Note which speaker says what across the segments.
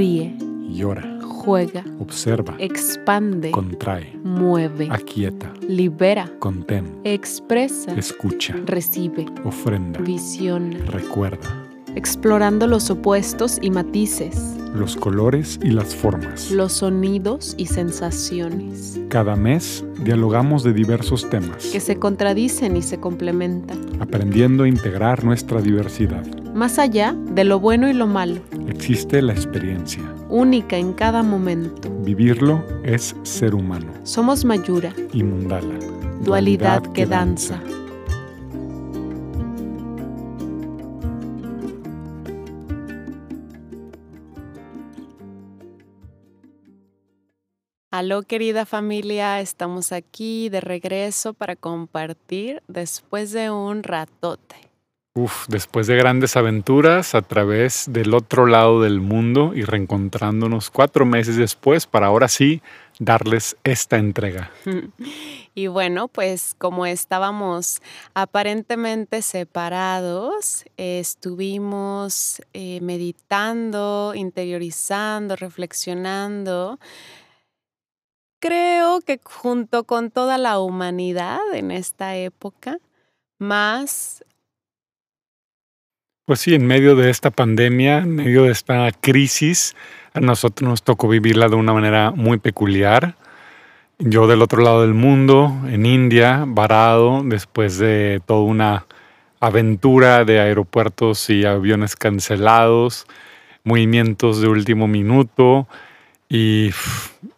Speaker 1: ríe,
Speaker 2: llora,
Speaker 1: juega,
Speaker 2: observa,
Speaker 1: expande,
Speaker 2: contrae,
Speaker 1: mueve,
Speaker 2: aquieta,
Speaker 1: libera,
Speaker 2: contén,
Speaker 1: expresa,
Speaker 2: escucha,
Speaker 1: recibe,
Speaker 2: ofrenda,
Speaker 1: visiona,
Speaker 2: recuerda,
Speaker 1: explorando los opuestos y matices,
Speaker 2: los colores y las formas.
Speaker 1: los sonidos y sensaciones,
Speaker 2: Cada mes dialogamos de diversos temas,
Speaker 1: que se contradicen y se complementan,
Speaker 2: aprendiendo a integrar nuestra diversidad.
Speaker 1: Más allá de lo bueno y lo malo,
Speaker 2: Existe la experiencia.
Speaker 1: única en cada momento.
Speaker 2: Vivirlo es ser humano
Speaker 1: Somos Mayura,
Speaker 2: y Mundala.
Speaker 1: dualidad que danza. Aló querida familia, estamos aquí de regreso para compartir después de un ratote.
Speaker 2: Después de grandes aventuras a través del otro lado del mundo y reencontrándonos cuatro meses después para ahora sí darles esta entrega.
Speaker 1: Y bueno, pues como estábamos aparentemente separados, estuvimos eh, meditando, interiorizando, reflexionando. Creo que junto con toda la humanidad en esta época, más
Speaker 2: Pues sí, en medio de esta pandemia, en medio de esta crisis, a nosotros nos tocó vivirla de una manera muy peculiar. Yo del otro lado del mundo, en India, varado, después de toda una aventura de aeropuertos y aviones cancelados, movimientos de último minuto y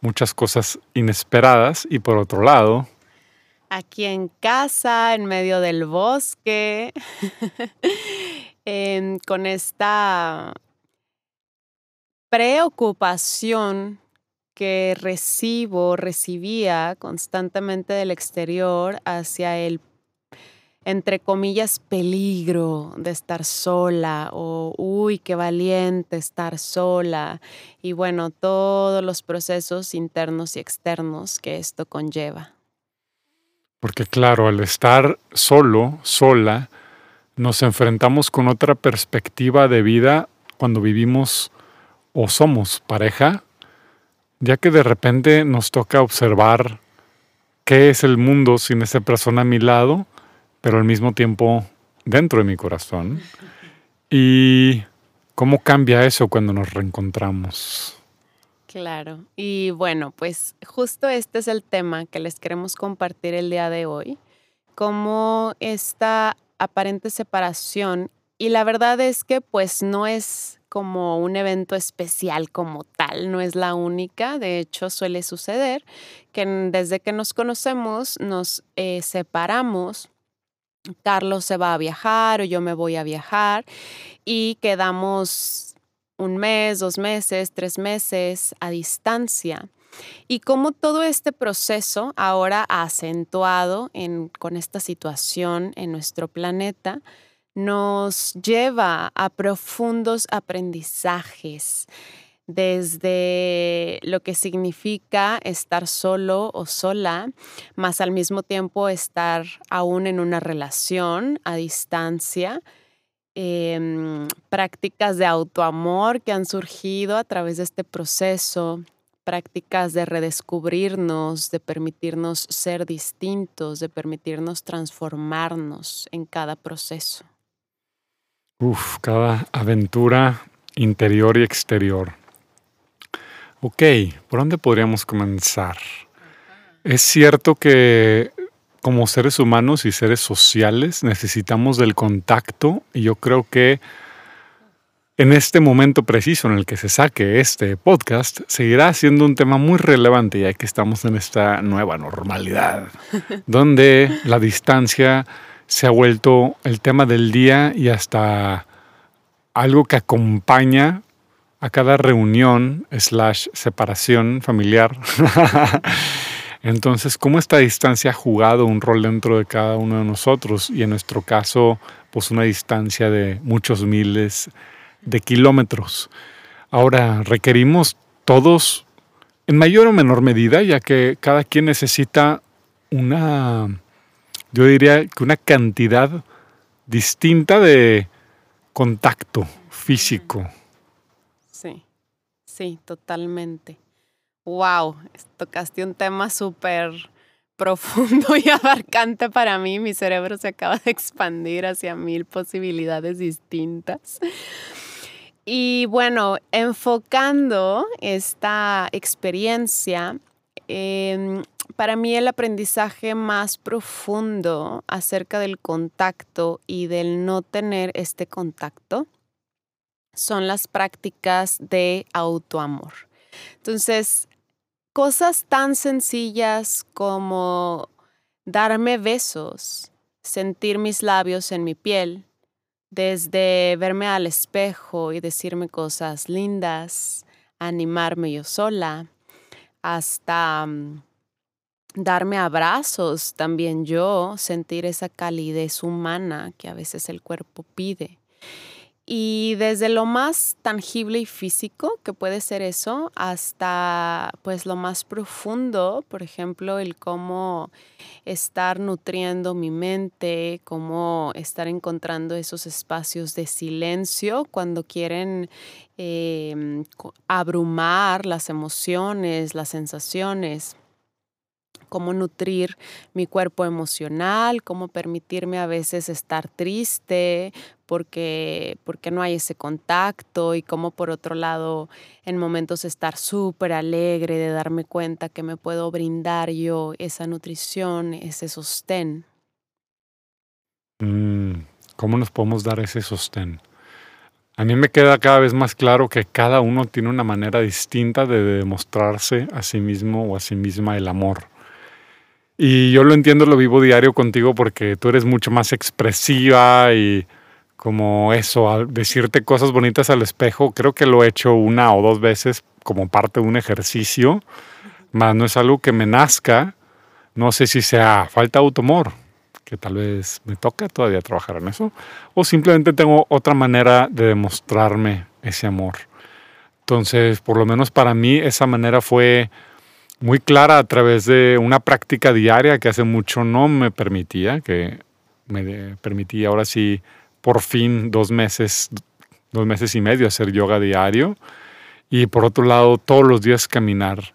Speaker 2: muchas cosas inesperadas. Y por otro lado,
Speaker 1: aquí en casa, en medio del bosque, con esta preocupación que recibo, recibía constantemente del exterior hacia el, entre comillas, peligro de estar sola o, uy, qué valiente estar sola. Y bueno, todos los procesos internos y externos que esto conlleva.
Speaker 2: Porque claro, al estar solo, sola, nos enfrentamos con otra perspectiva de vida cuando vivimos o somos pareja, ya que de repente nos toca observar qué es el mundo sin esa persona a mi lado, pero al mismo tiempo dentro de mi corazón. Y cómo cambia eso cuando nos reencontramos.
Speaker 1: Claro. Y bueno, pues justo este es el tema que les queremos compartir el día de hoy, como esta aparente separación. Y la verdad es que pues no es como un evento especial como tal, no es la única. De hecho, suele suceder que desde que nos conocemos nos eh, separamos. Carlos se va a viajar o yo me voy a viajar y quedamos un mes, dos meses, tres meses a distancia. Y cómo todo este proceso, ahora acentuado en- con esta situación en nuestro planeta, nos lleva a profundos aprendizajes desde lo que significa estar solo o sola, más al mismo tiempo estar aún en una relación a distancia, em, prácticas de autoamor que han surgido a través de este proceso, prácticas de redescubrirnos, de permitirnos ser distintos, de permitirnos transformarnos en cada proceso.
Speaker 2: Uf, cada aventura interior y exterior. Ok, ¿por dónde podríamos comenzar? Es cierto que como seres humanos y seres sociales necesitamos del contacto y yo creo que en este momento preciso en el que se saque este podcast seguirá siendo un tema muy relevante ya que estamos en esta nueva normalidad donde la distancia se ha vuelto el tema del día y hasta algo que acompaña a cada reunión slash separación familiar. Entonces, ¿cómo esta distancia ha jugado un rol dentro de cada uno de nosotros? Y en nuestro caso, pues una distancia de muchos miles de kilómetros. Ahora, requerimos todos, en mayor o menor medida, ya que cada quien necesita una, yo diría que una cantidad distinta de contacto físico.
Speaker 1: Sí, Sí, totalmente. Wow, tocaste un tema súper profundo y abarcante para mí. Mi cerebro se acaba de expandir hacia mil posibilidades distintas. Y bueno, enfocando esta experiencia, em, para mí el aprendizaje más profundo acerca del contacto y del no tener este contacto son las prácticas de autoamor. Entonces, cosas tan sencillas como darme besos, sentir mis labios en mi piel, desde verme al espejo y decirme cosas lindas, animarme yo sola, hasta mm, darme abrazos también yo, sentir esa calidez humana que a veces el cuerpo pide. Y desde lo más tangible y físico, que puede ser eso, hasta pues lo más profundo, por ejemplo, el cómo estar nutriendo mi mente, cómo estar encontrando esos espacios de silencio cuando quieren em, abrumar las emociones, las sensaciones cómo nutrir mi cuerpo emocional, cómo permitirme a veces estar triste porque, porque no hay ese contacto y cómo por otro lado en momentos estar súper alegre de darme cuenta que me puedo brindar yo esa nutrición, ese sostén.
Speaker 2: Mm, ¿Cómo nos podemos dar ese sostén? A mí me queda cada vez más claro que cada uno tiene una manera distinta de demostrarse a sí mismo o a sí misma el amor. Y yo lo entiendo, lo vivo diario contigo porque tú eres mucho más expresiva y como eso, al decirte cosas bonitas al espejo, creo que lo he hecho una o dos veces como parte de un ejercicio, más no es algo que me nazca, no sé si sea falta de automor, que tal vez me toca todavía trabajar en eso, o simplemente tengo otra manera de demostrarme ese amor. Entonces, por lo menos para mí esa manera fue muy clara a través de una práctica diaria que hace mucho no me permitía, que me permitía ahora sí por fin dos meses, dos meses y medio hacer yoga diario y por otro lado todos los días caminar.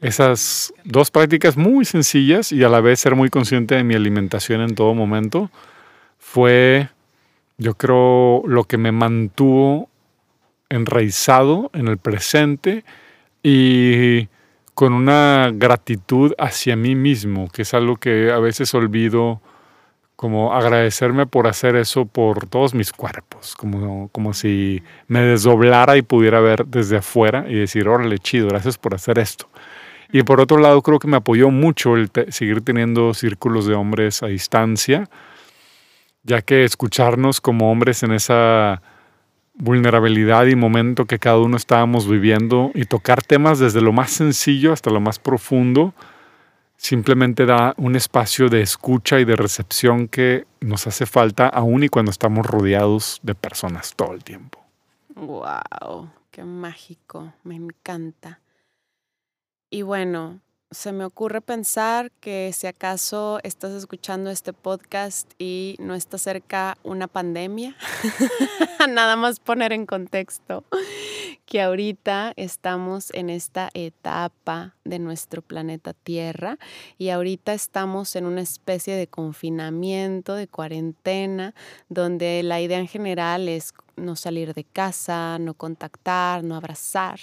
Speaker 2: Esas dos prácticas muy sencillas y a la vez ser muy consciente de mi alimentación en todo momento fue, yo creo, lo que me mantuvo enraizado en el presente y con una gratitud hacia mí mismo, que es algo que a veces olvido, como agradecerme por hacer eso por todos mis cuerpos, como, como si me desdoblara y pudiera ver desde afuera y decir, órale, chido, gracias por hacer esto. Y por otro lado, creo que me apoyó mucho el seguir teniendo círculos de hombres a distancia, ya que escucharnos como hombres en esa vulnerabilidad y momento que cada uno estábamos viviendo y tocar temas desde lo más sencillo hasta lo más profundo, simplemente da un espacio de escucha y de recepción que nos hace falta aún y cuando estamos rodeados de personas todo el tiempo.
Speaker 1: ¡Wow! ¡Qué mágico! Me encanta. Y bueno, se me ocurre pensar que si acaso estás escuchando este podcast y no está cerca una pandemia, nada más poner en contexto que ahorita estamos en esta etapa de nuestro planeta Tierra y ahorita estamos en una especie de confinamiento, de cuarentena, donde la idea en general es no salir de casa, no contactar, no abrazar.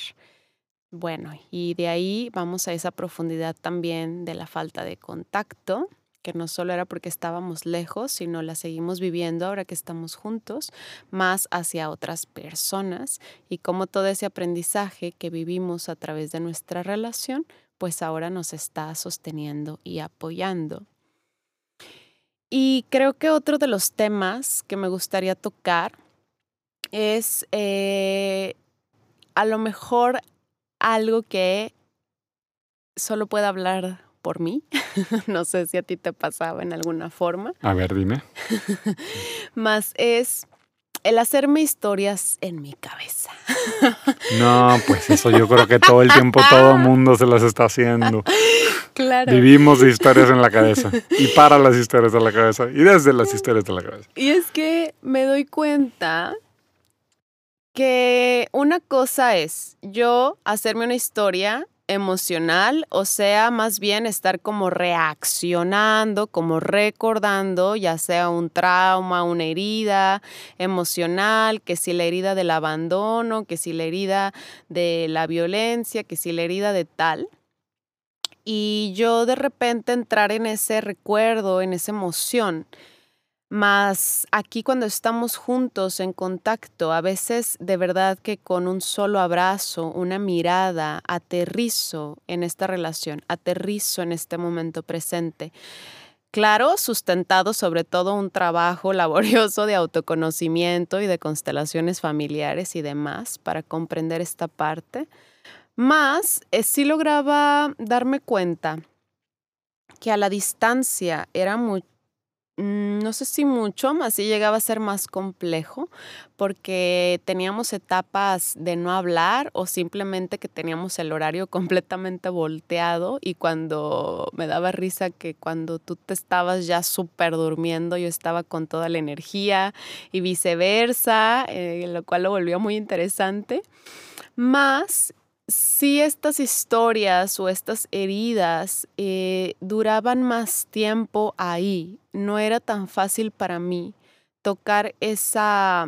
Speaker 1: Bueno, y de ahí vamos a esa profundidad también de la falta de contacto, que no solo era porque estábamos lejos, sino la seguimos viviendo ahora que estamos juntos, más hacia otras personas y cómo todo ese aprendizaje que vivimos a través de nuestra relación, pues ahora nos está sosteniendo y apoyando. Y creo que otro de los temas que me gustaría tocar es eh, a lo mejor algo que solo puedo hablar por mí. no sé si a ti te pasaba en alguna forma.
Speaker 2: A ver, dime.
Speaker 1: Más es el hacerme historias en mi cabeza.
Speaker 2: no, pues eso yo creo que todo el tiempo todo el mundo se las está haciendo.
Speaker 1: Claro.
Speaker 2: Vivimos de historias en la cabeza y para las historias de la cabeza y desde las historias de la cabeza.
Speaker 1: Y es que me doy cuenta que una cosa es yo hacerme una historia emocional, o sea, más bien estar como reaccionando, como recordando, ya sea un trauma, una herida emocional, que si la herida del abandono, que si la herida de la violencia, que si la herida de tal. Y yo de repente entrar en ese recuerdo, en esa emoción más aquí cuando estamos juntos en contacto, a veces de verdad que con un solo abrazo, una mirada, aterrizo en esta relación, aterrizo en este momento presente. Claro, sustentado sobre todo un trabajo laborioso de autoconocimiento y de constelaciones familiares y demás para comprender esta parte. Más, eh, sí lograba darme cuenta que a la distancia era mucho no sé si mucho, más si llegaba a ser más complejo porque teníamos etapas de no hablar o simplemente que teníamos el horario completamente volteado y cuando me daba risa que cuando tú te estabas ya súper durmiendo yo estaba con toda la energía y viceversa, eh, lo cual lo volvió muy interesante. Más si estas historias o estas heridas eh, duraban más tiempo ahí, no era tan fácil para mí tocar esa,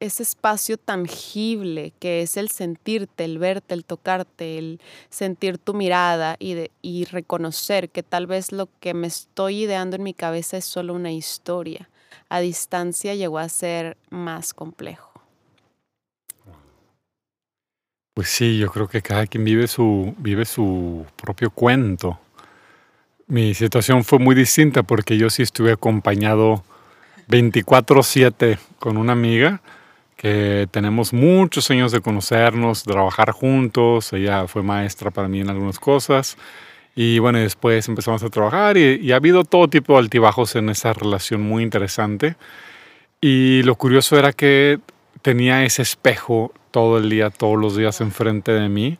Speaker 1: ese espacio tangible que es el sentirte, el verte, el tocarte, el sentir tu mirada y, y reconocer que tal vez lo que me estoy ideando en mi cabeza es solo una historia. A distancia llegó a ser más complejo.
Speaker 2: Pues sí, yo creo que cada quien vive su, vive su propio cuento. Mi situación fue muy distinta porque yo sí estuve acompañado 24/7 con una amiga que tenemos muchos años de conocernos, de trabajar juntos. Ella fue maestra para mí en algunas cosas. Y bueno, después empezamos a trabajar y, y ha habido todo tipo de altibajos en esa relación muy interesante. Y lo curioso era que tenía ese espejo todo el día, todos los días enfrente de mí,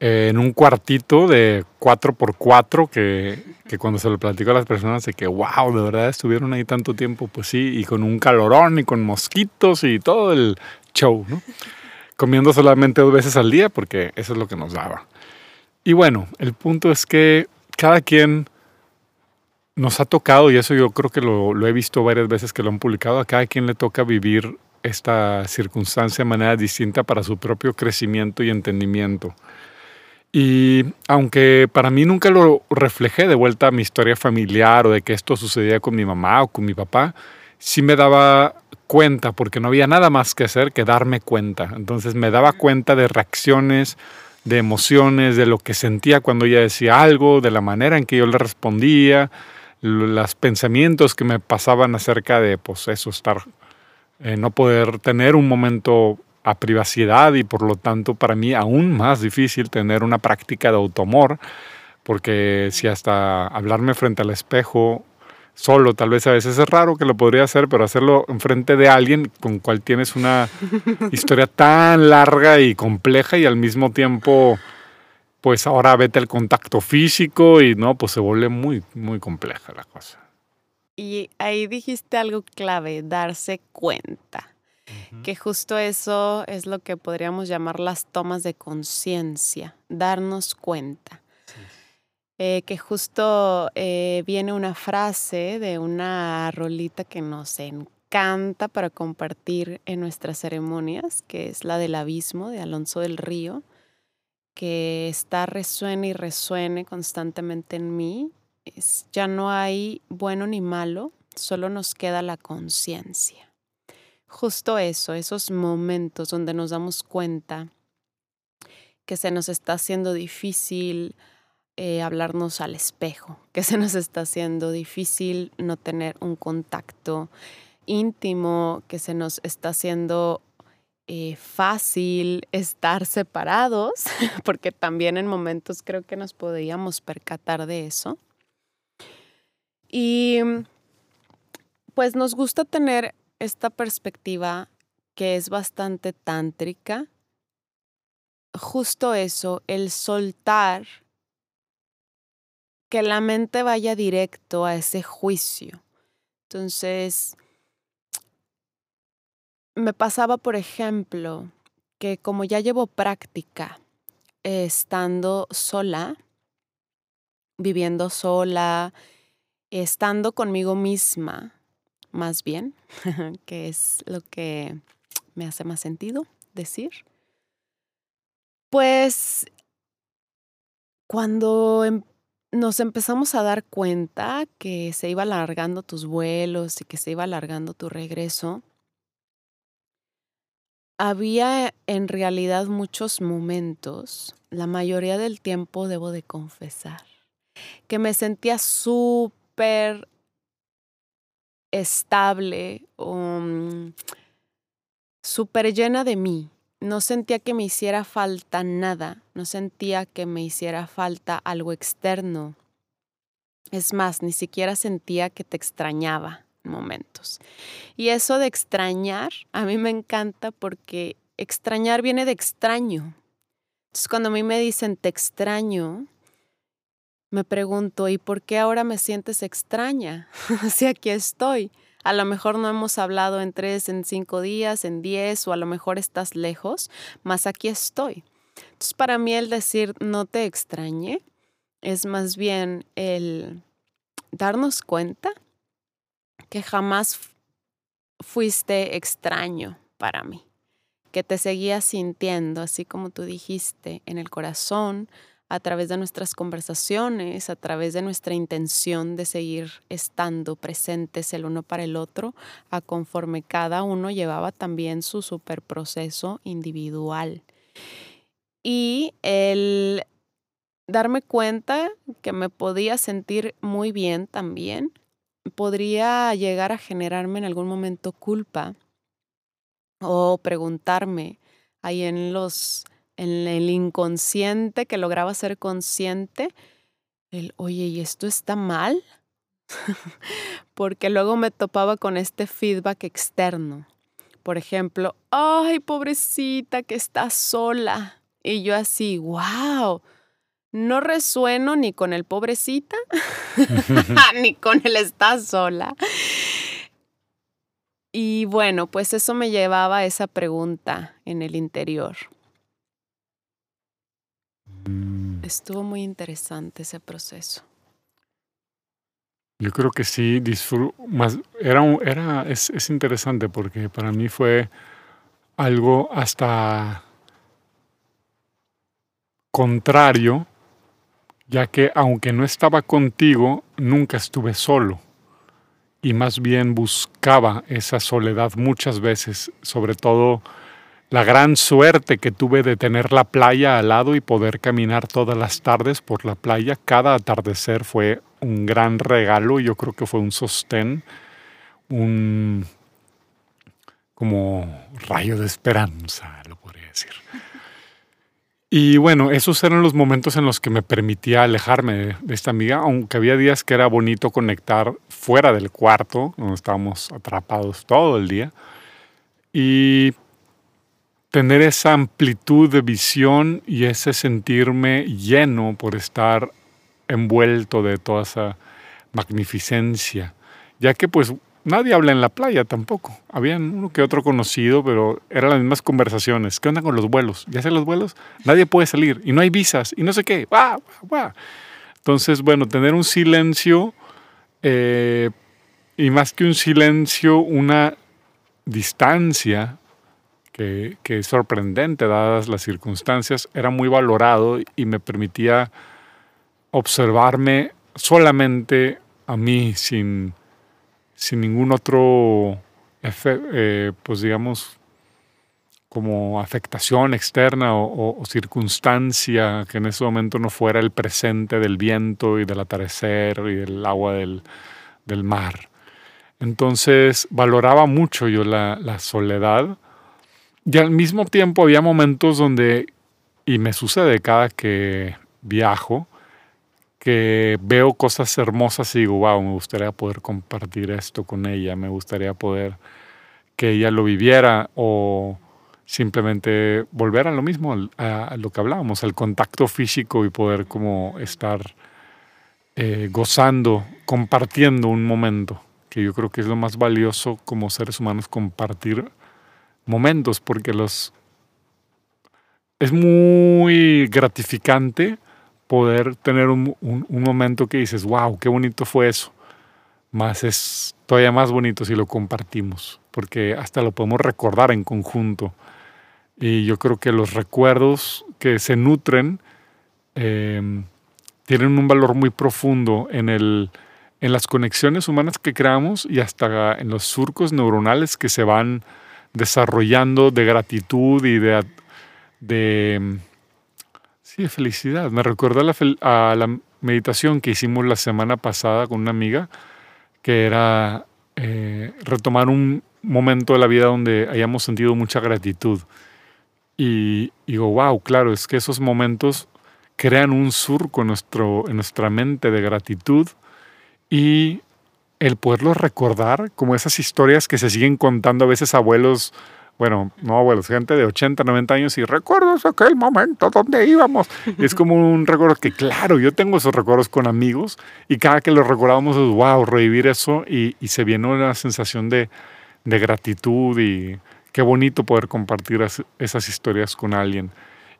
Speaker 2: eh, en un cuartito de 4x4 que, que cuando se lo platico a las personas de que, wow, de verdad estuvieron ahí tanto tiempo, pues sí, y con un calorón y con mosquitos y todo el show, ¿no? Comiendo solamente dos veces al día porque eso es lo que nos daba. Y bueno, el punto es que cada quien nos ha tocado, y eso yo creo que lo, lo he visto varias veces que lo han publicado, a cada quien le toca vivir esta circunstancia de manera distinta para su propio crecimiento y entendimiento. Y aunque para mí nunca lo reflejé de vuelta a mi historia familiar o de que esto sucedía con mi mamá o con mi papá, sí me daba cuenta, porque no había nada más que hacer que darme cuenta. Entonces me daba cuenta de reacciones, de emociones, de lo que sentía cuando ella decía algo, de la manera en que yo le respondía, los pensamientos que me pasaban acerca de, pues eso, estar eh, no poder tener un momento a privacidad y por lo tanto para mí aún más difícil tener una práctica de automor, porque si hasta hablarme frente al espejo solo, tal vez a veces es raro que lo podría hacer, pero hacerlo enfrente de alguien con cual tienes una historia tan larga y compleja y al mismo tiempo, pues ahora vete el contacto físico y no, pues se vuelve muy, muy compleja la cosa.
Speaker 1: Y ahí dijiste algo clave, darse cuenta. Que justo eso es lo que podríamos llamar las tomas de conciencia, darnos cuenta. Eh, que justo eh, viene una frase de una rolita que nos encanta para compartir en nuestras ceremonias, que es la del abismo de Alonso del Río, que está resuene y resuene constantemente en mí ya no hay bueno ni malo, solo nos queda la conciencia. Justo eso, esos momentos donde nos damos cuenta que se nos está haciendo difícil eh, hablarnos al espejo, que se nos está haciendo difícil no tener un contacto íntimo, que se nos está haciendo eh, fácil estar separados, porque también en momentos creo que nos podríamos percatar de eso. Y pues nos gusta tener esta perspectiva que es bastante tántrica. Justo eso, el soltar, que la mente vaya directo a ese juicio. Entonces, me pasaba, por ejemplo, que como ya llevo práctica estando sola, viviendo sola, estando conmigo misma, más bien, que es lo que me hace más sentido decir. Pues cuando em, nos empezamos a dar cuenta que se iba alargando tus vuelos y que se iba alargando tu regreso, había en realidad muchos momentos, la mayoría del tiempo debo de confesar, que me sentía súper estable, um, súper llena de mí. No sentía que me hiciera falta nada, no sentía que me hiciera falta algo externo. Es más, ni siquiera sentía que te extrañaba momentos. Y eso de extrañar, a mí me encanta porque extrañar viene de extraño. Entonces cuando a mí me dicen te extraño, me pregunto, ¿y por qué ahora me sientes extraña? si aquí estoy. A lo mejor no hemos hablado en tres, en cinco días, en diez, o a lo mejor estás lejos, mas aquí estoy. Entonces, para mí el decir no te extrañe es más bien el darnos cuenta que jamás fuiste extraño para mí, que te seguías sintiendo, así como tú dijiste, en el corazón, a través de nuestras conversaciones, a través de nuestra intención de seguir estando presentes el uno para el otro, a conforme cada uno llevaba también su super proceso individual. Y el darme cuenta que me podía sentir muy bien también podría llegar a generarme en algún momento culpa o preguntarme ahí en los en el inconsciente que lograba ser consciente el oye y esto está mal porque luego me topaba con este feedback externo por ejemplo ay pobrecita que está sola y yo así wow no resueno ni con el pobrecita, ni con el está sola. Y bueno, pues eso me llevaba a esa pregunta en el interior. Mm. Estuvo muy interesante ese proceso.
Speaker 2: Yo creo que sí, más, era, era es, es interesante porque para mí fue algo hasta contrario ya que aunque no estaba contigo, nunca estuve solo, y más bien buscaba esa soledad muchas veces, sobre todo la gran suerte que tuve de tener la playa al lado y poder caminar todas las tardes por la playa. Cada atardecer fue un gran regalo, yo creo que fue un sostén, un como rayo de esperanza, lo podría decir. Y bueno, esos eran los momentos en los que me permitía alejarme de, esta amiga, aunque había días que era bonito conectar fuera del cuarto, donde estábamos atrapados todo el día, y tener esa amplitud de visión y ese sentirme lleno por estar envuelto de toda esa magnificencia, ya que pues Nadie habla en la playa tampoco. Había uno que otro conocido, pero eran las mismas conversaciones. ¿Qué onda con los vuelos? ¿Ya sé los vuelos? Nadie puede salir y no hay visas y no sé qué. Entonces, bueno, tener un silencio eh, y más que un silencio, una distancia que, es sorprendente dadas las circunstancias, era muy valorado y me permitía observarme solamente a mí sin sin ningún otro, eh, pues digamos, como afectación externa o, circunstancia que en ese momento no fuera el presente del viento y del atardecer y del agua del, mar. Entonces valoraba mucho yo la, soledad y al mismo tiempo había momentos donde, y me sucede cada que viajo, que veo cosas hermosas y digo, wow, me gustaría poder compartir esto con ella, me gustaría poder que ella lo viviera o simplemente volver a lo mismo, a, lo que hablábamos, al contacto físico y poder como estar eh, gozando, compartiendo un momento, que yo creo que es lo más valioso como seres humanos, compartir momentos, porque los es muy gratificante poder tener un, momento que dices, wow, qué bonito fue eso. Más es todavía más bonito si lo compartimos, porque hasta lo podemos recordar en conjunto. Y yo creo que los recuerdos que se nutren em, tienen un valor muy profundo en, el, en las conexiones humanas que creamos y hasta en los surcos neuronales que se van desarrollando de gratitud y de, sí, de felicidad. Me recuerda a la, meditación que hicimos la semana pasada con una amiga, que era eh, retomar un momento de la vida donde hayamos sentido mucha gratitud. Y, digo, wow, claro, es que esos momentos crean un surco nuestro, en nuestra mente de gratitud y el poderlos recordar, como esas historias que se siguen contando a veces abuelos, bueno, no abuelos, gente de 80, 90 años y recuerdos aquel momento donde íbamos. es como un recuerdo que, claro, yo tengo esos recuerdos con amigos y cada que los recordamos es, wow, revivir eso y, y se viene una sensación de, de gratitud y qué bonito poder compartir esas historias con alguien.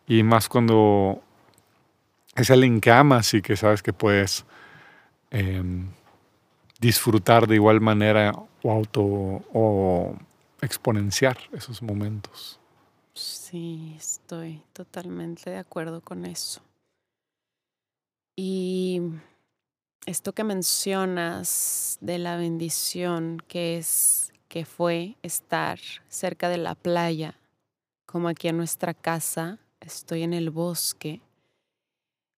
Speaker 2: Y más cuando es alguien que amas y que sabes que puedes em, disfrutar de igual manera o auto o exponenciar esos momentos.
Speaker 1: Sí, estoy totalmente de acuerdo con eso. Y esto que mencionas de la bendición que es que fue estar cerca de la playa, como aquí en nuestra casa, estoy en el bosque.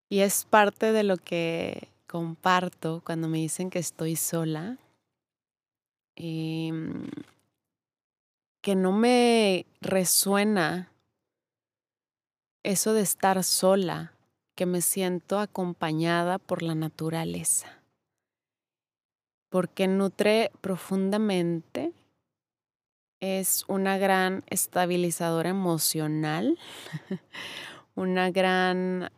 Speaker 1: Y es parte de lo que comparto cuando me dicen que estoy sola, em, que no me resuena eso de estar sola, que me siento acompañada por la naturaleza, porque nutre profundamente es una gran estabilizadora emocional, una gran,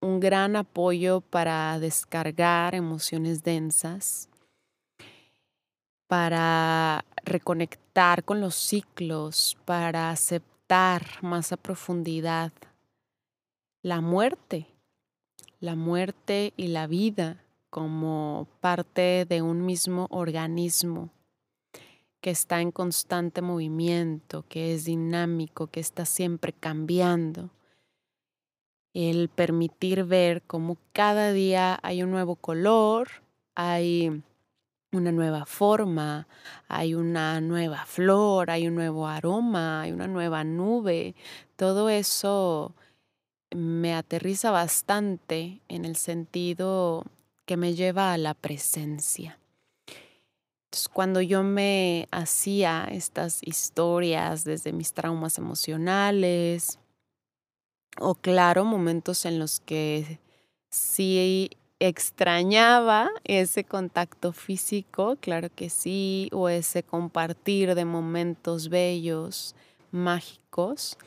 Speaker 1: un gran apoyo para descargar emociones densas, para reconectar con los ciclos, para aceptar más a profundidad la muerte, la muerte y la vida como parte de un mismo organismo que está en constante movimiento, que es dinámico, que está siempre cambiando. El permitir ver cómo cada día hay un nuevo color, hay una nueva forma, hay una nueva flor, hay un nuevo aroma, hay una nueva nube. Todo eso me aterriza bastante en el sentido que me lleva a la presencia cuando yo me hacía estas historias desde mis traumas emocionales, o claro, momentos en los que sí extrañaba ese contacto físico, claro que sí, o ese compartir de momentos bellos, mágicos,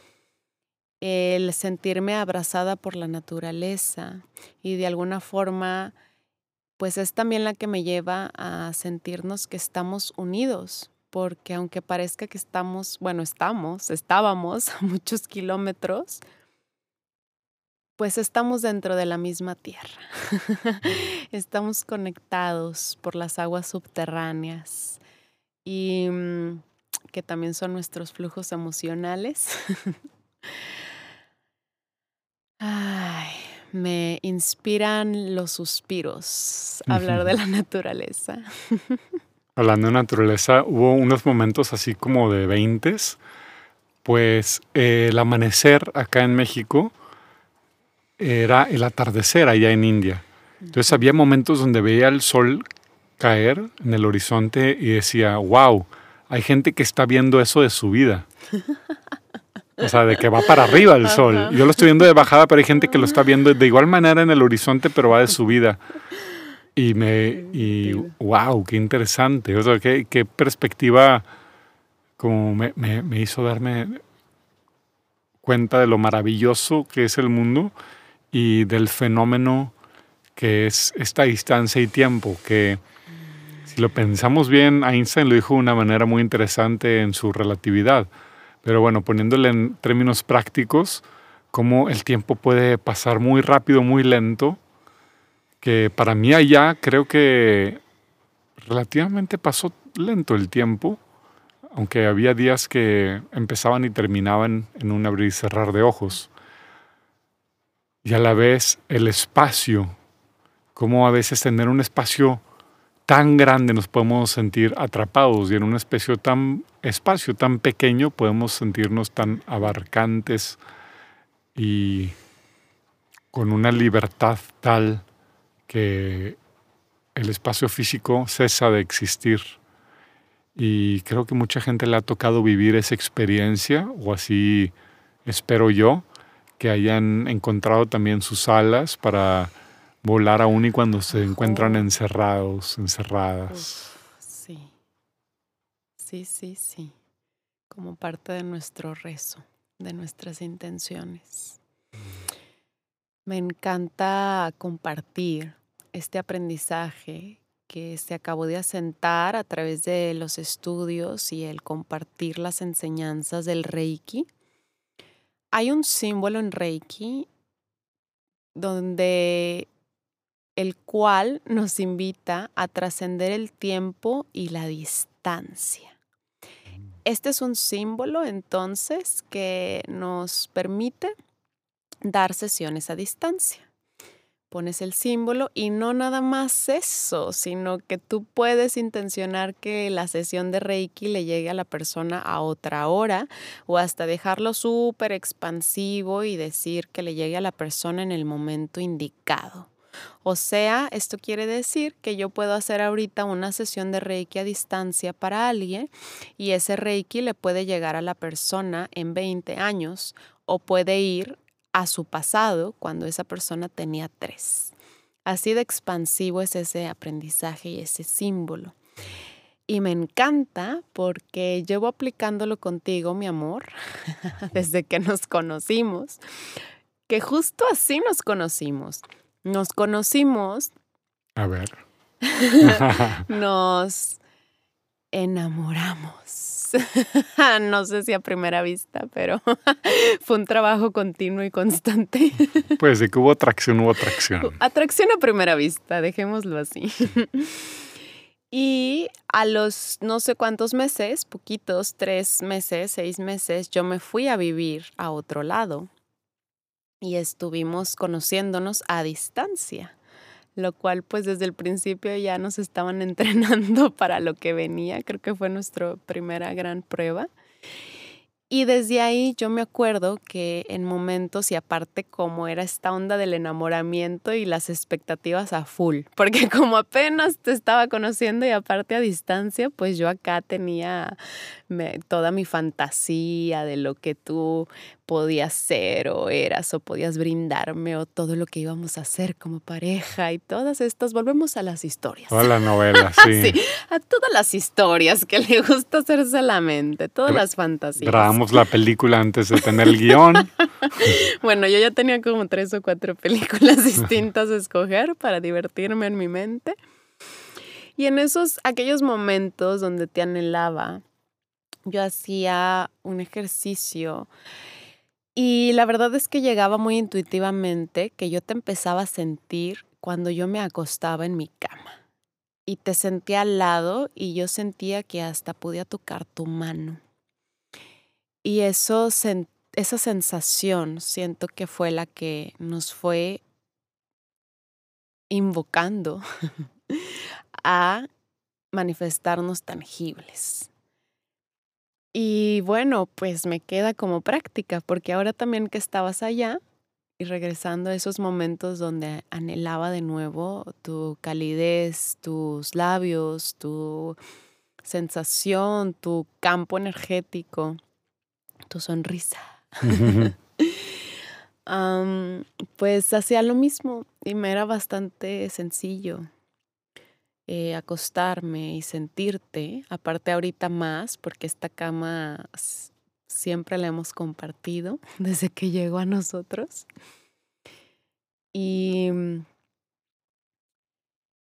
Speaker 1: el sentirme abrazada por la naturaleza y de alguna forma pues es también la que me lleva a sentirnos que estamos unidos, porque aunque parezca que estamos, bueno, estamos, estábamos a muchos kilómetros, pues estamos dentro de la misma tierra. estamos conectados por las aguas subterráneas y mm, que también son nuestros flujos emocionales. Ay, me inspiran los suspiros, hablar de la naturaleza.
Speaker 2: Hablando de naturaleza, hubo unos momentos así como de veintes, pues eh, el amanecer acá en México era el atardecer allá en India. Entonces había momentos donde veía el sol caer en el horizonte y decía, wow, hay gente que está viendo eso de su vida. O sea, de que va para arriba el sol. Yo lo estoy viendo de bajada, pero hay gente que lo está viendo de igual manera en el horizonte, pero va de subida. Y me, y wow, qué interesante. O sea, qué, qué perspectiva como me, me, me, hizo darme cuenta de lo maravilloso que es el mundo y del fenómeno que es esta distancia y tiempo, que si lo pensamos bien, Einstein lo dijo de una manera muy interesante en su relatividad Pero bueno, poniéndole en términos prácticos, cómo el tiempo puede pasar muy rápido, muy lento, que para mí allá creo que relativamente pasó lento el tiempo, aunque había días que empezaban y terminaban en un abrir y cerrar de ojos. Y a la vez el espacio, cómo a veces tener un espacio tan grande nos podemos sentir atrapados y en un espacio tan, espacio tan pequeño podemos sentirnos tan abarcantes y con una libertad tal que el espacio físico cesa de existir. Y creo que mucha gente le ha tocado vivir esa experiencia, o así espero yo, que hayan encontrado también sus alas para volar aún y cuando se encuentran encerrados, encerradas.
Speaker 1: sí, sí, sí, sí, como parte de nuestro rezo, de nuestras intenciones. Me encanta compartir este aprendizaje que se acabó de asentar a través de los estudios y el compartir las enseñanzas del Reiki. Hay un símbolo en Reiki donde el cual nos invita a trascender el tiempo y la distancia. Mm. Este es un símbolo entonces que nos permite dar sesiones a distancia pones el símbolo y no nada más eso, sino que tú puedes intencionar que la sesión de Reiki le llegue a la persona a otra hora o hasta dejarlo súper expansivo y decir que le llegue a la persona en el momento indicado. O sea, esto quiere decir que yo puedo hacer ahorita una sesión de Reiki a distancia para alguien y ese Reiki le puede llegar a la persona en 20 años o puede ir a su pasado cuando esa persona tenía tres. Así de expansivo es ese aprendizaje y ese símbolo. Y me encanta porque llevo aplicándolo contigo, mi amor, desde que nos conocimos, que justo así nos conocimos. Nos conocimos.
Speaker 2: A ver.
Speaker 1: nos enamoramos. no sé si a primera vista, pero fue un trabajo continuo y constante.
Speaker 2: pues de que hubo atracción, hubo atracción.
Speaker 1: Atracción a primera vista, dejémoslo así. Y a los no sé cuántos meses, poquitos, tres meses, seis meses, yo me fui a vivir a otro lado y estuvimos conociéndonos a distancia lo cual pues desde el principio ya nos estaban entrenando para lo que venía, creo que fue nuestra primera gran prueba. Y desde ahí yo me acuerdo que en momentos y aparte como era esta onda del enamoramiento y las expectativas a full, porque como apenas te estaba conociendo y aparte a distancia, pues yo acá tenía toda mi fantasía de lo que tú podías ser o eras o podías brindarme o todo lo que íbamos a hacer como pareja y todas estas, volvemos a las historias.
Speaker 2: A la novela, sí. sí.
Speaker 1: A todas las historias que le gusta hacerse la mente, todas las fantasías.
Speaker 2: Grabamos la película antes de tener el guion.
Speaker 1: bueno, yo ya tenía como tres o cuatro películas distintas a escoger para divertirme en mi mente. Y en esos, aquellos momentos donde te anhelaba, yo hacía un ejercicio y la verdad es que llegaba muy intuitivamente que yo te empezaba a sentir cuando yo me acostaba en mi cama. Y te sentía al lado y yo sentía que hasta podía tocar tu mano. Y eso, esa sensación siento que fue la que nos fue invocando a manifestarnos tangibles. Y bueno, pues me queda como práctica, porque ahora también que estabas allá y regresando a esos momentos donde anhelaba de nuevo tu calidez, tus labios, tu sensación, tu campo energético, tu sonrisa. pues hacía lo mismo y me era bastante sencillo. Eh, acostarme y sentirte, aparte ahorita más, porque esta cama siempre la hemos compartido desde que llegó a nosotros. Y mm,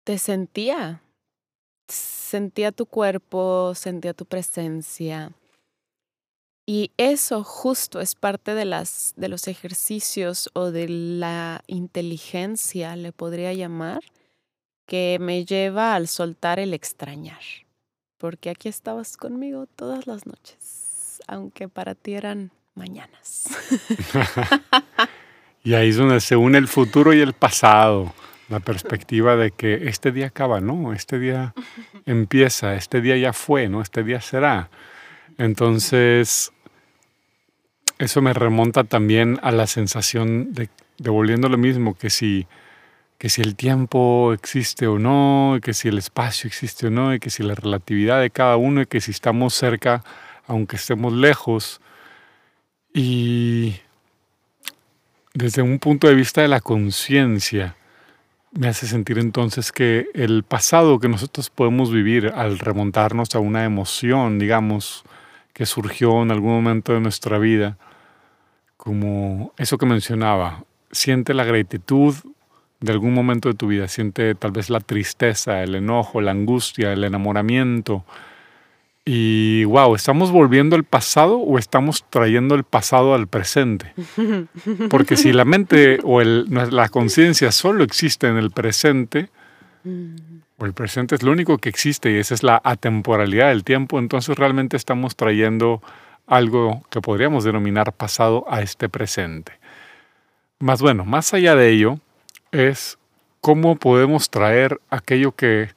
Speaker 1: te sentía, sentía tu cuerpo, sentía tu presencia. Y eso justo es parte de, las, de los ejercicios o de la inteligencia, le podría llamar, que me lleva al soltar el extrañar. Porque aquí estabas conmigo todas las noches, aunque para ti eran mañanas.
Speaker 2: y ahí es donde se une el futuro y el pasado. La perspectiva de que este día acaba, no, este día empieza, este día ya fue, no, este día será. Entonces, eso me remonta también a la sensación de, devolviendo lo mismo, que si, que si el tiempo existe o no, que si el espacio existe o no, y que si la relatividad de cada uno, y que si estamos cerca, aunque estemos lejos. Y desde un punto de vista de la conciencia, me hace sentir entonces que el pasado que nosotros podemos vivir al remontarnos a una emoción, digamos, que surgió en algún momento de nuestra vida, como eso que mencionaba, siente la gratitud de algún momento de tu vida, siente tal vez la tristeza, el enojo, la angustia, el enamoramiento. Y wow, ¿estamos volviendo al pasado o estamos trayendo el pasado al presente? Porque si la mente o la conciencia solo existe en el presente, o el presente es lo único que existe y esa es la atemporalidad del tiempo, entonces realmente estamos trayendo algo que podríamos denominar pasado a este presente. Más bueno, más allá de ello, es cómo podemos traer aquello que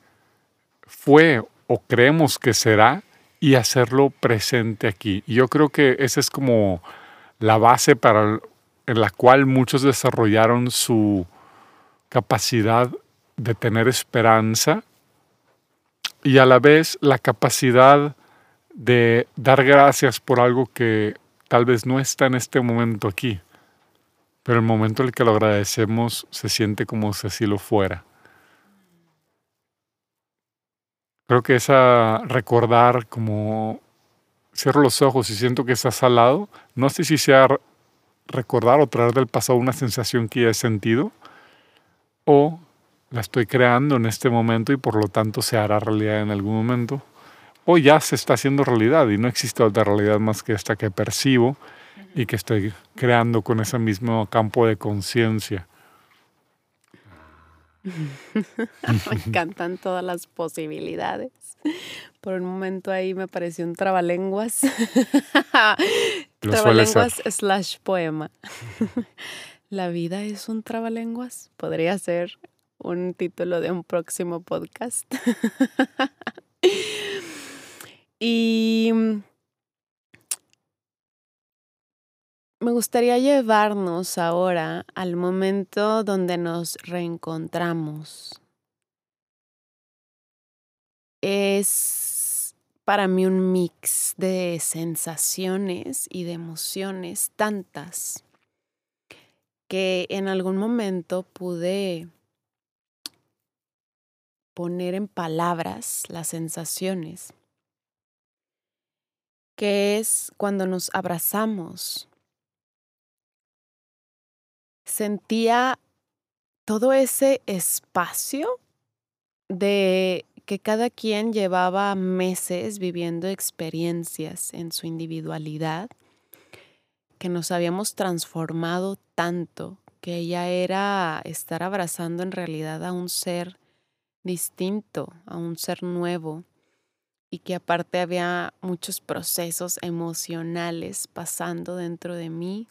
Speaker 2: fue o creemos que será y hacerlo presente aquí. Y yo creo que esa es como la base para en la cual muchos desarrollaron su capacidad de tener esperanza y a la vez la capacidad de dar gracias por algo que tal vez no está en este momento aquí, pero el momento en el que lo agradecemos se siente como si así lo fuera. Creo que esa recordar como cierro los ojos y siento que estás al lado, no sé si sea recordar o traer del pasado una sensación que ya he sentido o la estoy creando en este momento y por lo tanto se hará realidad en algún momento. O ya se está haciendo realidad y no existe otra realidad más que esta que percibo y que estoy creando con ese mismo campo de conciencia.
Speaker 1: me encantan todas las posibilidades. Por un momento ahí me pareció un trabalenguas. trabalenguas slash poema. La vida es un trabalenguas. Podría ser un título de un próximo podcast. y me gustaría llevarnos ahora al momento donde nos reencontramos. Es para mí un mix de sensaciones y de emociones tantas que en algún momento pude poner en palabras las sensaciones, que es cuando nos abrazamos. Sentía todo ese espacio de que cada quien llevaba meses viviendo experiencias en su individualidad, que nos habíamos transformado tanto, que ya era estar abrazando en realidad a un ser distinto, a un ser nuevo y que aparte había muchos procesos emocionales pasando dentro de mí,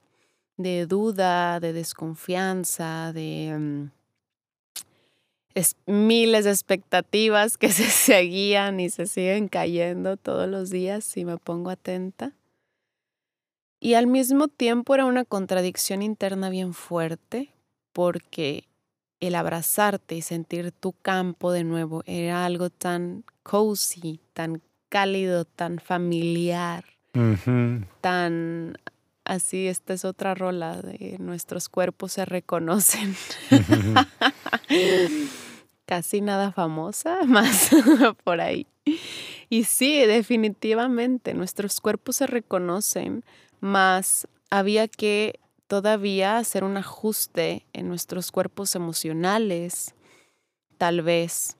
Speaker 1: de duda, de desconfianza, de mm, miles de expectativas que se seguían y se siguen cayendo todos los días si me pongo atenta. Y al mismo tiempo era una contradicción interna bien fuerte porque el abrazarte y sentir tu campo de nuevo era algo tan cozy, tan cálido, tan familiar, tan así, esta es otra rola de nuestros cuerpos se reconocen. Casi nada famosa, más por ahí. Y sí, definitivamente, nuestros cuerpos se reconocen, más había que todavía hacer un ajuste en nuestros cuerpos emocionales, tal vez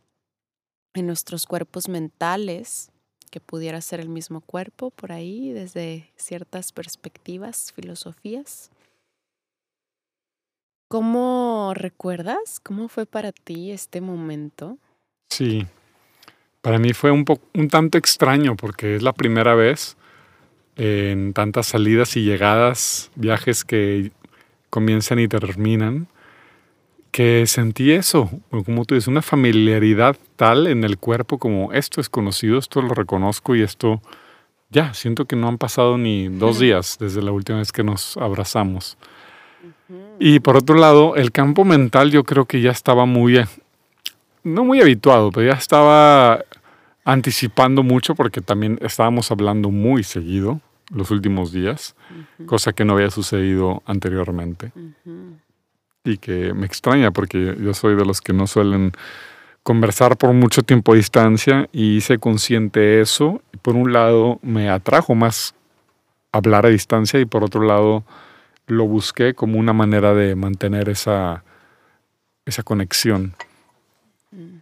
Speaker 1: en nuestros cuerpos mentales, que pudiera ser el mismo cuerpo por ahí desde ciertas perspectivas, filosofías. ¿Cómo recuerdas? ¿Cómo fue para ti este momento?
Speaker 2: Sí, para mí fue un, un tanto extraño porque es la primera vez en tantas salidas y llegadas, viajes que comienzan y terminan, que sentí eso, como tú dices, una familiaridad tal en el cuerpo como esto es conocido, esto lo reconozco y esto ya, siento que no han pasado ni dos días desde la última vez que nos abrazamos. Y por otro lado, el campo mental yo creo que ya estaba muy, no muy habituado, pero ya estaba anticipando mucho porque también estábamos hablando muy seguido los últimos días, cosa que no había sucedido anteriormente. Y que me extraña porque yo soy de los que no suelen conversar por mucho tiempo a distancia y hice consciente eso. Y por un lado me atrajo más hablar a distancia y por otro lado lo busqué como una manera de mantener esa, esa conexión. Mm.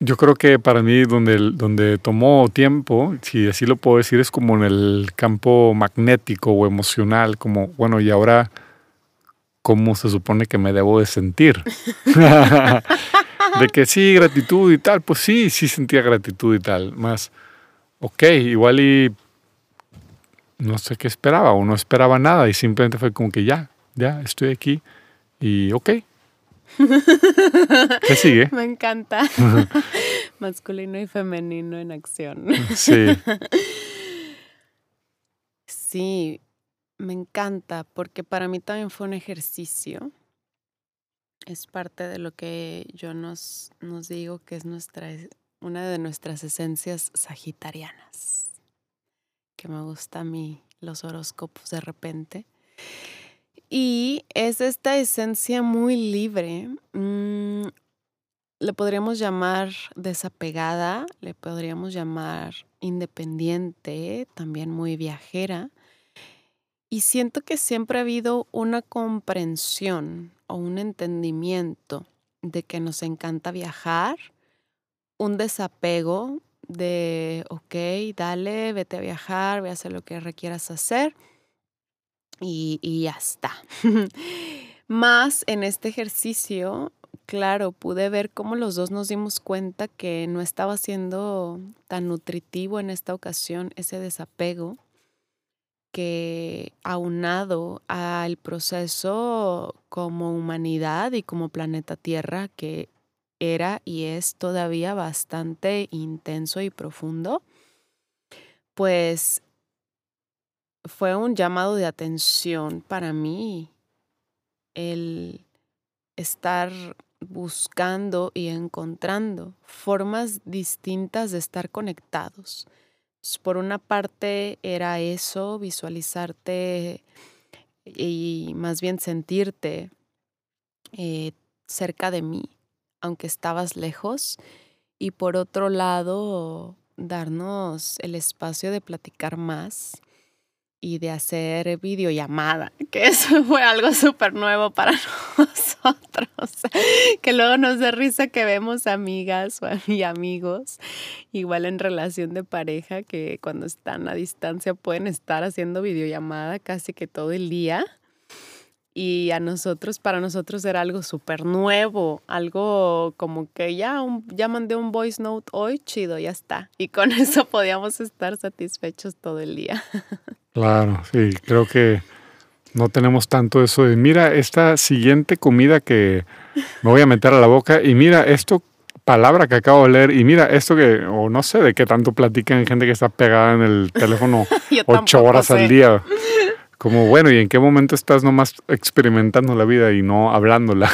Speaker 2: Yo creo que para mí donde, donde tomó tiempo, si así lo puedo decir, es como en el campo magnético o emocional, como, bueno, y ahora, ¿cómo se supone que me debo de sentir? de que sí, gratitud y tal, pues sí, sí sentía gratitud y tal, más, ok, igual y no sé qué esperaba o no esperaba nada y simplemente fue como que ya, ya, estoy aquí y ok, ¿Qué sigue?
Speaker 1: Me encanta. Masculino y femenino en acción.
Speaker 2: Sí.
Speaker 1: Sí, me encanta porque para mí también fue un ejercicio. Es parte de lo que yo nos, nos digo que es nuestra, una de nuestras esencias sagitarianas. Que me gusta a mí los horóscopos de repente. Y es esta esencia muy libre. Mm, le podríamos llamar desapegada, le podríamos llamar independiente, también muy viajera. Y siento que siempre ha habido una comprensión o un entendimiento de que nos encanta viajar, un desapego de, ok, dale, vete a viajar, ve a hacer lo que requieras hacer y, ya está. Más en este ejercicio, claro, pude ver cómo los dos nos dimos cuenta que no estaba siendo tan nutritivo en esta ocasión ese desapego que aunado al proceso como humanidad y como planeta Tierra que era y es todavía bastante intenso y profundo, pues fue un llamado de atención para mí el estar buscando y encontrando formas distintas de estar conectados. Por una parte era eso, visualizarte y más bien sentirte eh, cerca de mí, aunque estabas lejos. Y por otro lado, darnos el espacio de platicar más y de hacer videollamada, que eso fue algo súper nuevo para nosotros, que luego nos da risa que vemos amigas y amigos, igual en relación de pareja, que cuando están a distancia pueden estar haciendo videollamada casi que todo el día. Y a nosotros, para nosotros era algo súper nuevo, algo como que ya, un, ya mandé un voice note hoy, chido, ya está. Y con eso podíamos estar satisfechos todo el día.
Speaker 2: Claro, sí, creo que no tenemos tanto eso de, mira, esta siguiente comida que me voy a meter a la boca y mira, esto palabra que acabo de leer y mira, esto que, o no sé de qué tanto platican gente que está pegada en el teléfono ocho horas al día. Como, bueno, ¿y en qué momento estás nomás experimentando la vida y no hablándola?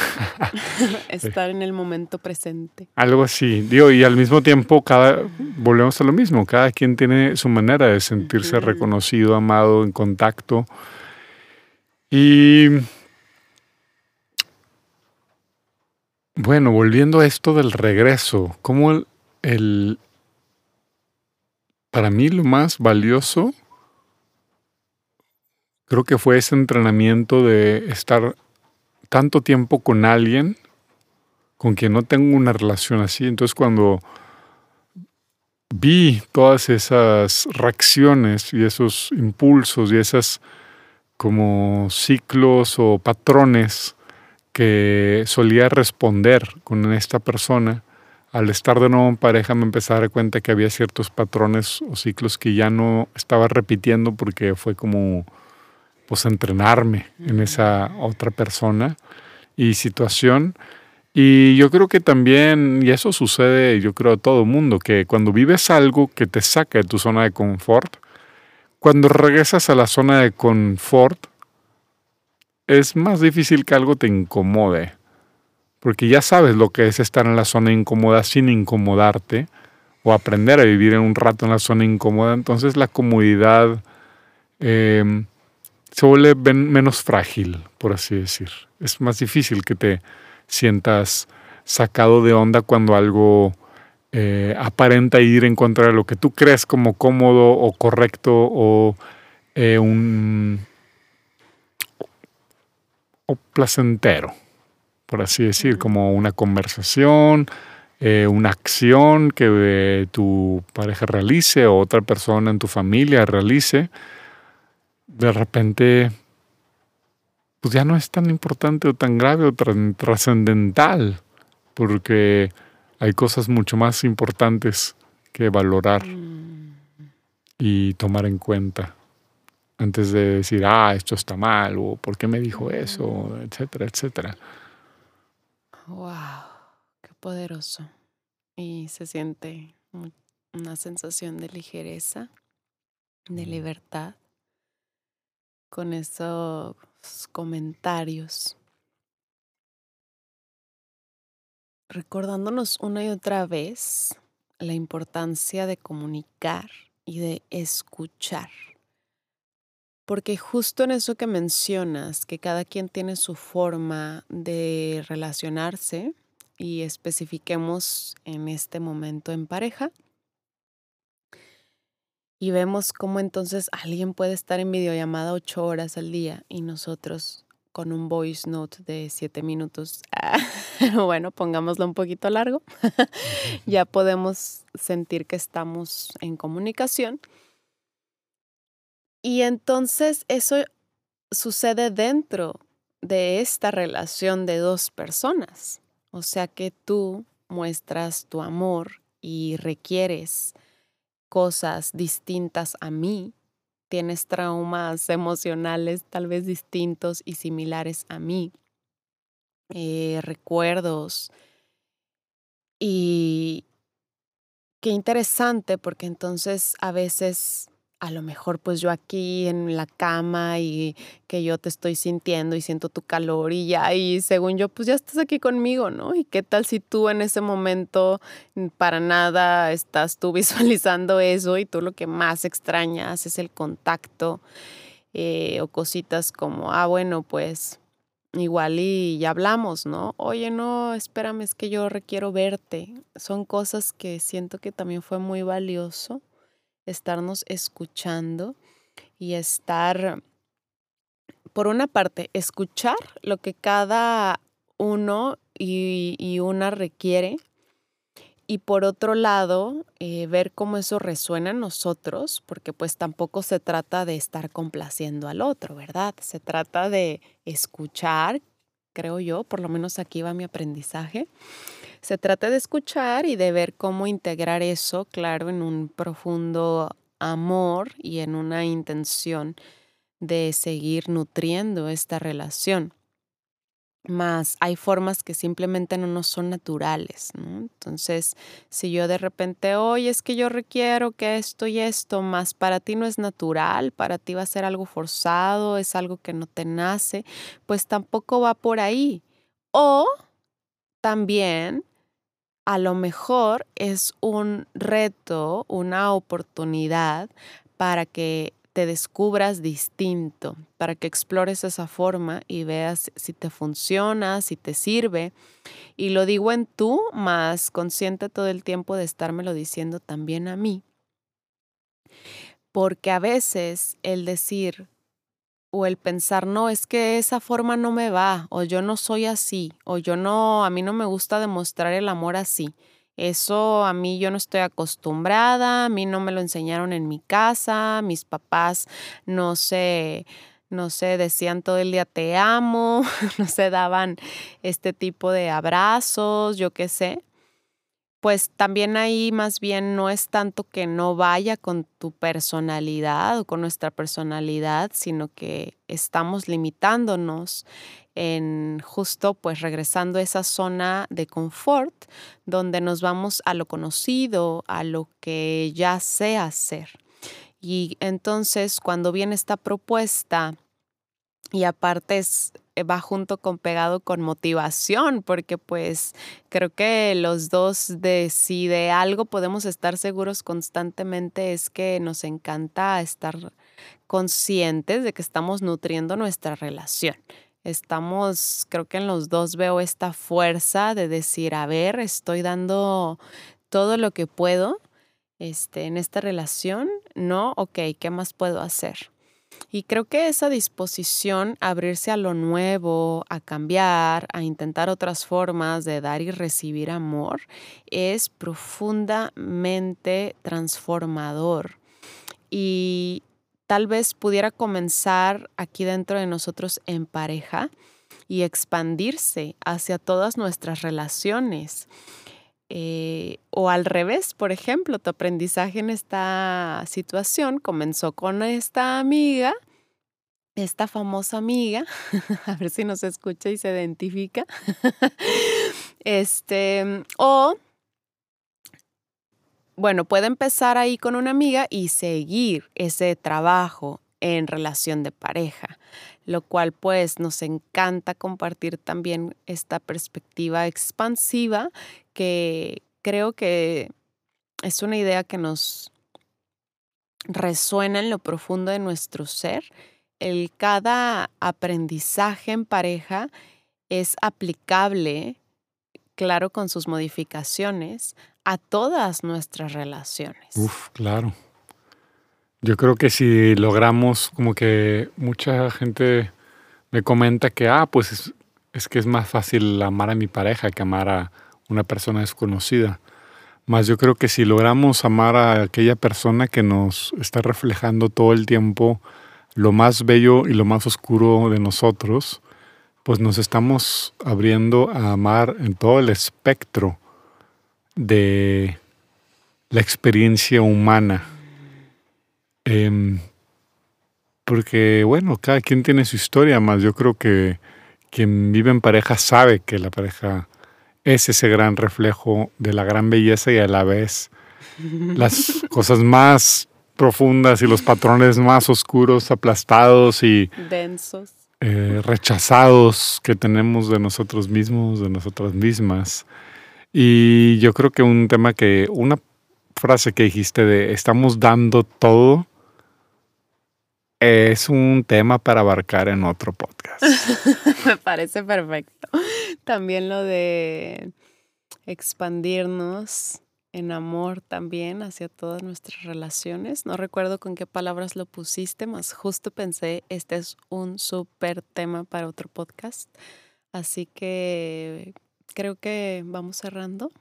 Speaker 1: Estar en el momento presente.
Speaker 2: Algo así. Digo, y al mismo tiempo, cada, volvemos a lo mismo, cada quien tiene su manera de sentirse reconocido, amado, en contacto. Y bueno, volviendo a esto del regreso, como el, el para mí lo más valioso creo que fue ese entrenamiento de estar tanto tiempo con alguien con quien no tengo una relación así. Entonces cuando vi todas esas reacciones y esos impulsos y esas como ciclos o patrones que solía responder con esta persona, al estar de nuevo en pareja me empecé a dar cuenta que había ciertos patrones o ciclos que ya no estaba repitiendo porque fue como pues entrenarme en esa otra persona y situación. Y yo creo que también, y eso sucede, yo creo a todo mundo, que cuando vives algo que te saca de tu zona de confort, cuando regresas a la zona de confort, es más difícil que algo te incomode, porque ya sabes lo que es estar en la zona incómoda sin incomodarte, o aprender a vivir en un rato en la zona incómoda, entonces la comodidad em, se vuelve menos frágil, por así decir. Es más difícil que te sientas sacado de onda cuando algo eh, aparenta ir en contra de lo que tú crees como cómodo o correcto o eh, un o placentero, por así decir, como una conversación, eh, una acción que tu pareja realice o otra persona en tu familia realice, de repente pues ya no es tan importante o tan grave o tan trascendental, porque hay cosas mucho más importantes que valorar mm. y tomar en cuenta antes de decir, ah, esto está mal, o por qué me dijo eso, etcétera, etcétera.
Speaker 1: ¡Wow! ¡Qué poderoso! Y se siente una sensación de ligereza, de libertad, con esos comentarios. Recordándonos una y otra vez la importancia de comunicar y de escuchar. Porque justo en eso que mencionas, que cada quien tiene su forma de relacionarse y especifiquemos en este momento en pareja, y vemos cómo entonces alguien puede estar en videollamada ocho horas al día y nosotros con un voice note de siete minutos, bueno, pongámoslo un poquito largo, ya podemos sentir que estamos en comunicación y entonces eso sucede dentro de esta relación de dos personas. O sea que tú muestras tu amor y requieres cosas distintas a mí. Tienes traumas emocionales tal vez distintos y similares a mí. Eh, recuerdos. Y qué interesante porque entonces a veces a lo mejor pues yo aquí en la cama y que yo te estoy sintiendo y siento tu calor y ya, y según yo pues ya estás aquí conmigo, ¿no? ¿Y qué tal si tú en ese momento para nada estás tú visualizando eso y tú lo que más extrañas es el contacto eh, o cositas como, ah, bueno, pues igual y ya hablamos, ¿no? Oye, no, espérame, es que yo requiero verte. Son cosas que siento que también fue muy valioso estarnos escuchando y estar, por una parte, escuchar lo que cada uno y, una requiere y por otro lado, eh, ver cómo eso resuena en nosotros, porque pues tampoco se trata de estar complaciendo al otro, ¿verdad? Se trata de escuchar, creo yo, por lo menos aquí va mi aprendizaje, se trata de escuchar y de ver cómo integrar eso, claro, en un profundo amor y en una intención de seguir nutriendo esta relación. Más hay formas que simplemente no nos son naturales, ¿no? Entonces, si yo de repente, oye, es que yo requiero que esto y esto, más para ti no es natural, para ti va a ser algo forzado, es algo que no te nace, pues tampoco va por ahí. O también a lo mejor es un reto, una oportunidad para que te descubras distinto, para que explores esa forma y veas si te funciona, si te sirve. Y lo digo en tú, más consciente todo el tiempo de estármelo diciendo también a mí. Porque a veces el decir, o el pensar, no, es que esa forma no me va, o yo no soy así, o yo no, a mí no me gusta demostrar el amor así. Eso a mí yo no estoy acostumbrada, a mí no me lo enseñaron en mi casa, mis papás no sé, no sé, decían todo el día te amo, no se daban este tipo de abrazos, yo qué sé pues también ahí más bien no es tanto que no vaya con tu personalidad o con nuestra personalidad, sino que estamos limitándonos en justo pues regresando a esa zona de confort donde nos vamos a lo conocido, a lo que ya sé hacer. Y entonces cuando viene esta propuesta y aparte es, eh, va junto con pegado con motivación, porque pues creo que los dos de si de algo podemos estar seguros constantemente es que nos encanta estar conscientes de que estamos nutriendo nuestra relación. Estamos, creo que en los dos veo esta fuerza de decir, a ver, estoy dando todo lo que puedo este, en esta relación, ¿no? Ok, ¿qué más puedo hacer? Y creo que esa disposición a abrirse a lo nuevo, a cambiar, a intentar otras formas de dar y recibir amor, es profundamente transformador. Y tal vez pudiera comenzar aquí dentro de nosotros en pareja y expandirse hacia todas nuestras relaciones. Eh, o al revés, por ejemplo, tu aprendizaje en esta situación comenzó con esta amiga, esta famosa amiga, a ver si nos escucha y se identifica, este, o, bueno, puede empezar ahí con una amiga y seguir ese trabajo en relación de pareja lo cual pues nos encanta compartir también esta perspectiva expansiva que creo que es una idea que nos resuena en lo profundo de nuestro ser. El cada aprendizaje en pareja es aplicable, claro, con sus modificaciones, a todas nuestras relaciones.
Speaker 2: Uf, claro. Yo creo que si logramos, como que mucha gente me comenta que, ah, pues es, que es más fácil amar a mi pareja que amar a una persona desconocida. Más yo creo que si logramos amar a aquella persona que nos está reflejando todo el tiempo lo más bello y lo más oscuro de nosotros, pues nos estamos abriendo a amar en todo el espectro de la experiencia humana Em, porque, bueno, cada quien tiene su historia, más yo creo que quien vive en pareja sabe que la pareja es ese gran reflejo de la gran belleza y a la vez las cosas más profundas y los patrones más oscuros, aplastados y
Speaker 1: densos,
Speaker 2: eh, rechazados que tenemos de nosotros mismos, de nosotras mismas. Y yo creo que un tema que, una frase que dijiste de estamos dando todo, es un tema para abarcar en otro podcast.
Speaker 1: Me parece perfecto. También lo de expandirnos en amor también hacia todas nuestras relaciones. No recuerdo con qué palabras lo pusiste, más justo pensé, este es un súper tema para otro podcast. Así que creo que vamos cerrando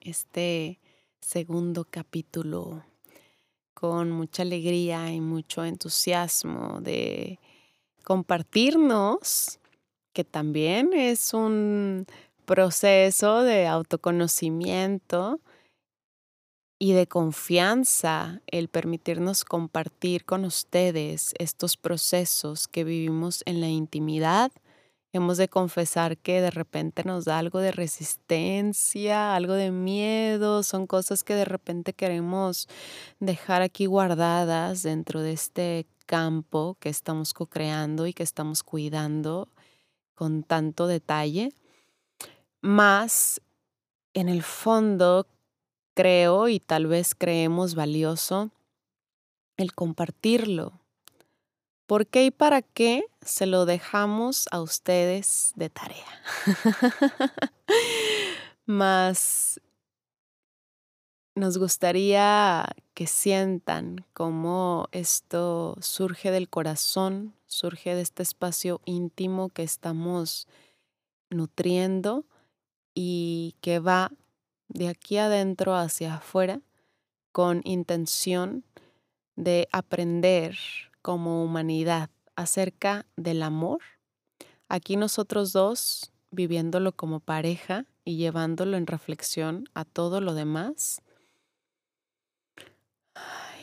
Speaker 1: este segundo capítulo con mucha alegría y mucho entusiasmo de compartirnos, que también es un proceso de autoconocimiento y de confianza el permitirnos compartir con ustedes estos procesos que vivimos en la intimidad Hemos de confesar que de repente nos da algo de resistencia, algo de miedo, son cosas que de repente queremos dejar aquí guardadas dentro de este campo que estamos co-creando y que estamos cuidando con tanto detalle. Más en el fondo creo y tal vez creemos valioso el compartirlo, ¿Por qué y para qué se lo dejamos a ustedes de tarea? Más nos gustaría que sientan cómo esto surge del corazón, surge de este espacio íntimo que estamos nutriendo y que va de aquí adentro hacia afuera, con intención de aprender como humanidad acerca del amor. Aquí nosotros dos viviéndolo como pareja y llevándolo en reflexión a todo lo demás.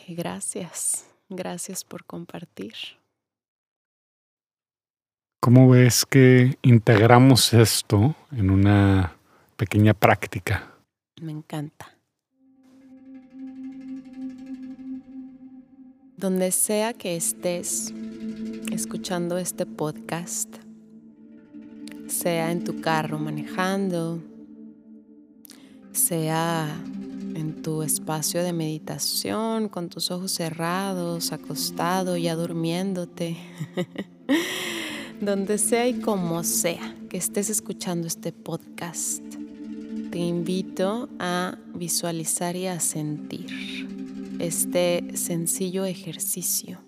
Speaker 1: gracias, gracias por compartir.
Speaker 2: ¿Cómo ves que integramos esto en una pequeña práctica?
Speaker 1: Me encanta. Donde sea que estés escuchando este podcast, sea en tu carro manejando, sea en tu espacio de meditación con tus ojos cerrados, acostado, ya durmiéndote, donde sea y como sea que estés escuchando este podcast, te invito a visualizar y a sentir este sencillo ejercicio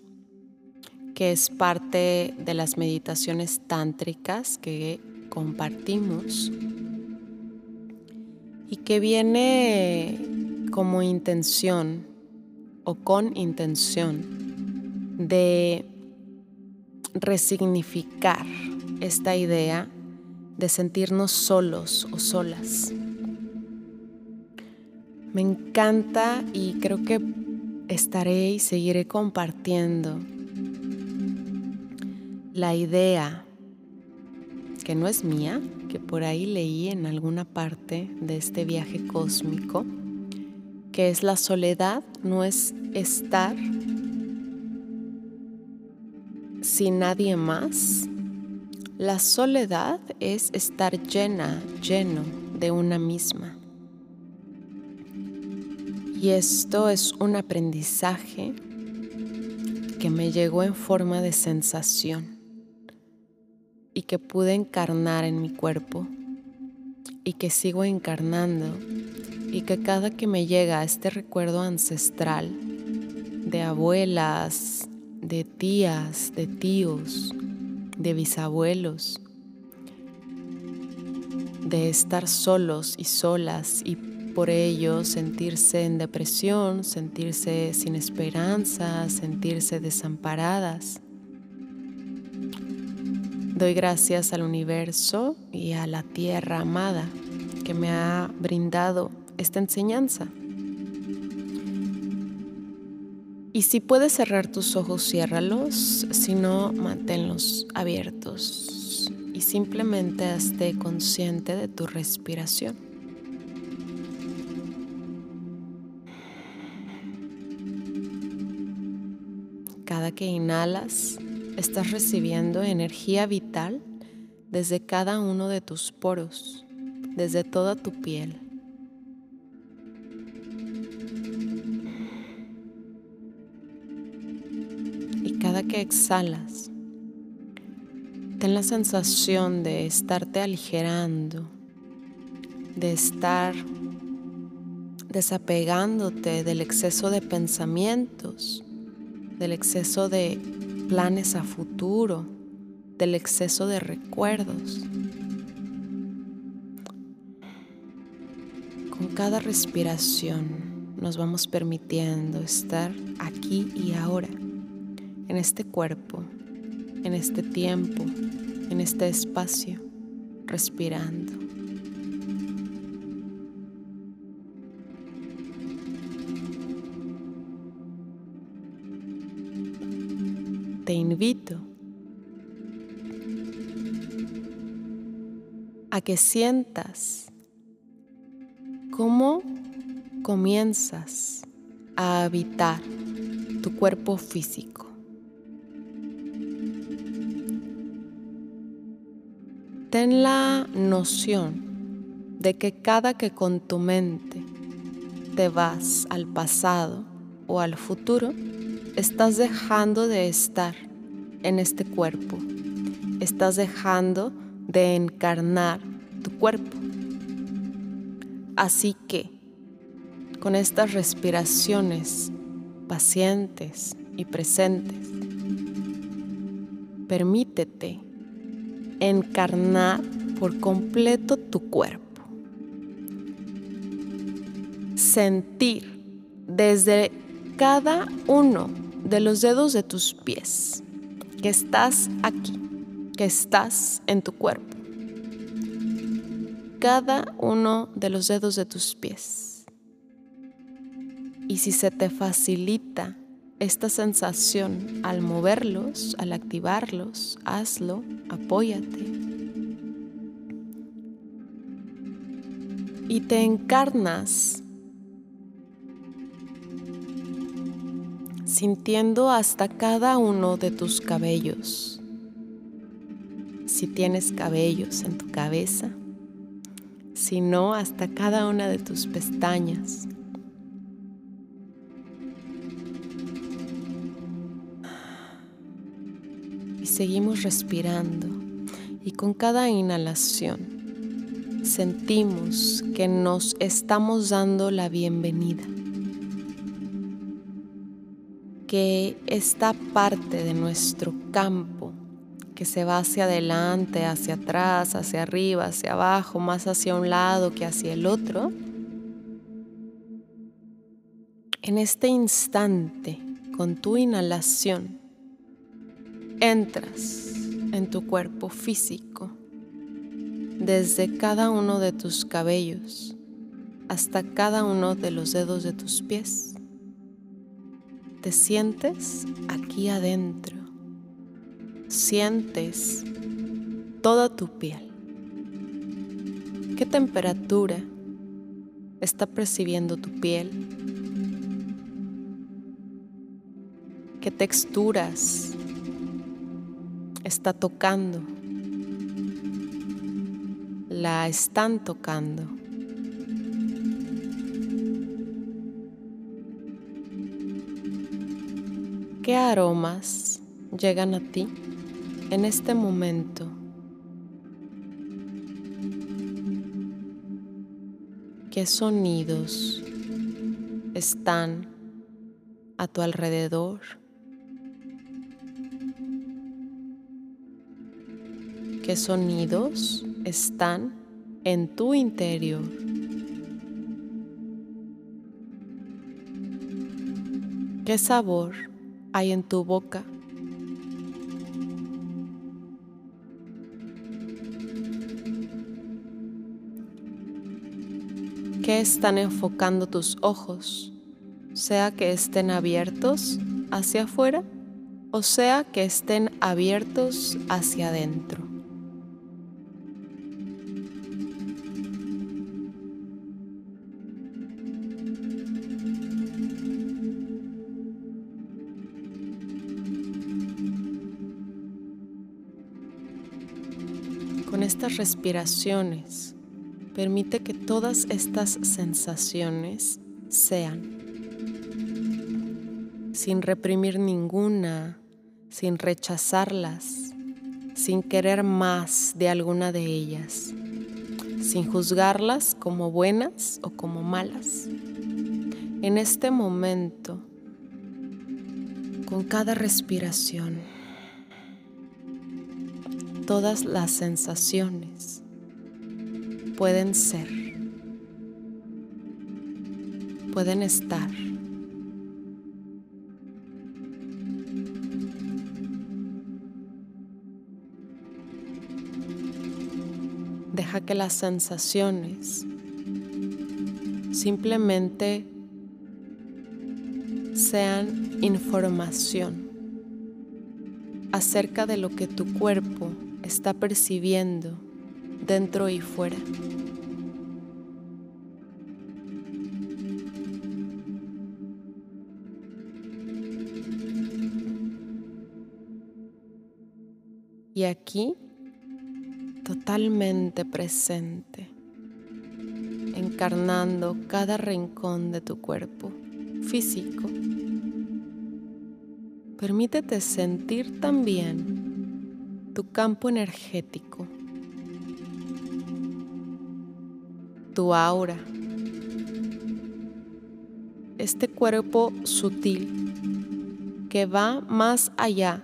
Speaker 1: que es parte de las meditaciones tántricas que compartimos y que viene como intención o con intención de resignificar esta idea de sentirnos solos o solas. Me encanta y creo que estaré y seguiré compartiendo la idea que no es mía, que por ahí leí en alguna parte de este viaje cósmico, que es la soledad, no es estar sin nadie más. La soledad es estar llena, lleno de una misma. Y esto es un aprendizaje que me llegó en forma de sensación y que pude encarnar en mi cuerpo y que sigo encarnando y que cada que me llega este recuerdo ancestral de abuelas, de tías, de tíos, de bisabuelos, de estar solos y solas y por ello sentirse en depresión, sentirse sin esperanza, sentirse desamparadas. Doy gracias al universo y a la tierra amada que me ha brindado esta enseñanza. Y si puedes cerrar tus ojos, ciérralos, si no, manténlos abiertos y simplemente esté consciente de tu respiración. Cada que inhalas, estás recibiendo energía vital desde cada uno de tus poros, desde toda tu piel. Y cada que exhalas, ten la sensación de estarte aligerando, de estar desapegándote del exceso de pensamientos del exceso de planes a futuro, del exceso de recuerdos. Con cada respiración nos vamos permitiendo estar aquí y ahora, en este cuerpo, en este tiempo, en este espacio, respirando. Te invito a que sientas cómo comienzas a habitar tu cuerpo físico. Ten la noción de que cada que con tu mente te vas al pasado o al futuro, estás dejando de estar en este cuerpo, estás dejando de encarnar tu cuerpo. Así que, con estas respiraciones pacientes y presentes, permítete encarnar por completo tu cuerpo. sentir desde cada uno de los dedos de tus pies que estás aquí, que estás en tu cuerpo. Cada uno de los dedos de tus pies. Y si se te facilita esta sensación al moverlos, al activarlos, hazlo, apóyate. Y te encarnas sintiendo hasta cada uno de tus cabellos. Si tienes cabellos en tu cabeza, si no, hasta cada una de tus pestañas. Y seguimos respirando y con cada inhalación sentimos que nos estamos dando la bienvenida que esta parte de nuestro campo que se va hacia adelante, hacia atrás, hacia arriba, hacia abajo, más hacia un lado que hacia el otro, en este instante, con tu inhalación, entras en tu cuerpo físico, desde cada uno de tus cabellos hasta cada uno de los dedos de tus pies te sientes aquí adentro. Sientes toda tu piel. ¿Qué temperatura está percibiendo tu piel? ¿Qué texturas está tocando? La están tocando. ¿Qué aromas llegan a ti en este momento? ¿Qué sonidos están a tu alrededor? ¿Qué sonidos están en tu interior? ¿Qué sabor hay en tu boca. ¿Qué están enfocando tus ojos? Sea que estén abiertos hacia afuera o sea que estén abiertos hacia adentro. Respiraciones, permite que todas estas sensaciones sean sin reprimir ninguna, sin rechazarlas, sin querer más de alguna de ellas, sin juzgarlas como buenas o como malas. En este momento, con cada respiración, todas las sensaciones pueden ser, pueden estar. Deja que las sensaciones simplemente sean información acerca de lo que tu cuerpo está percibiendo dentro y fuera. Y aquí, totalmente presente, encarnando cada rincón de tu cuerpo físico, permítete sentir también tu campo energético, tu aura, este cuerpo sutil que va más allá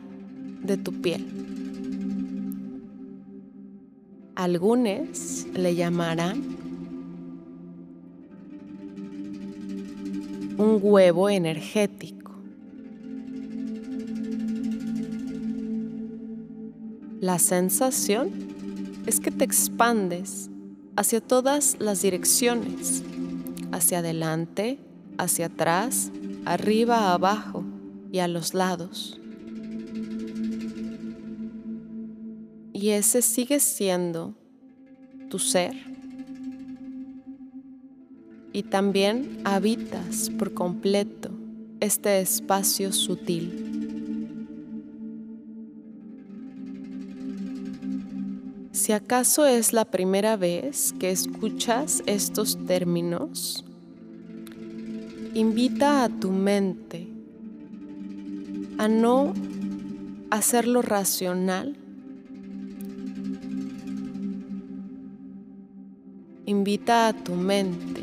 Speaker 1: de tu piel. Algunos le llamarán un huevo energético. La sensación es que te expandes hacia todas las direcciones, hacia adelante, hacia atrás, arriba, abajo y a los lados. Y ese sigue siendo tu ser. Y también habitas por completo este espacio sutil. Si acaso es la primera vez que escuchas estos términos, invita a tu mente a no hacerlo racional. Invita a tu mente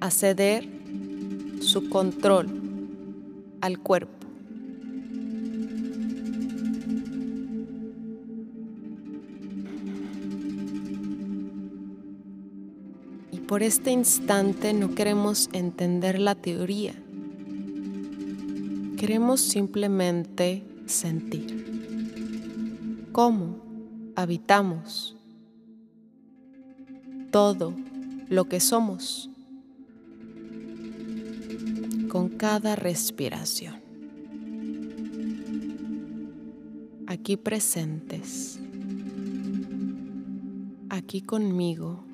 Speaker 1: a ceder su control al cuerpo. Por este instante no queremos entender la teoría. Queremos simplemente sentir. Cómo habitamos todo lo que somos con cada respiración. Aquí presentes, aquí conmigo,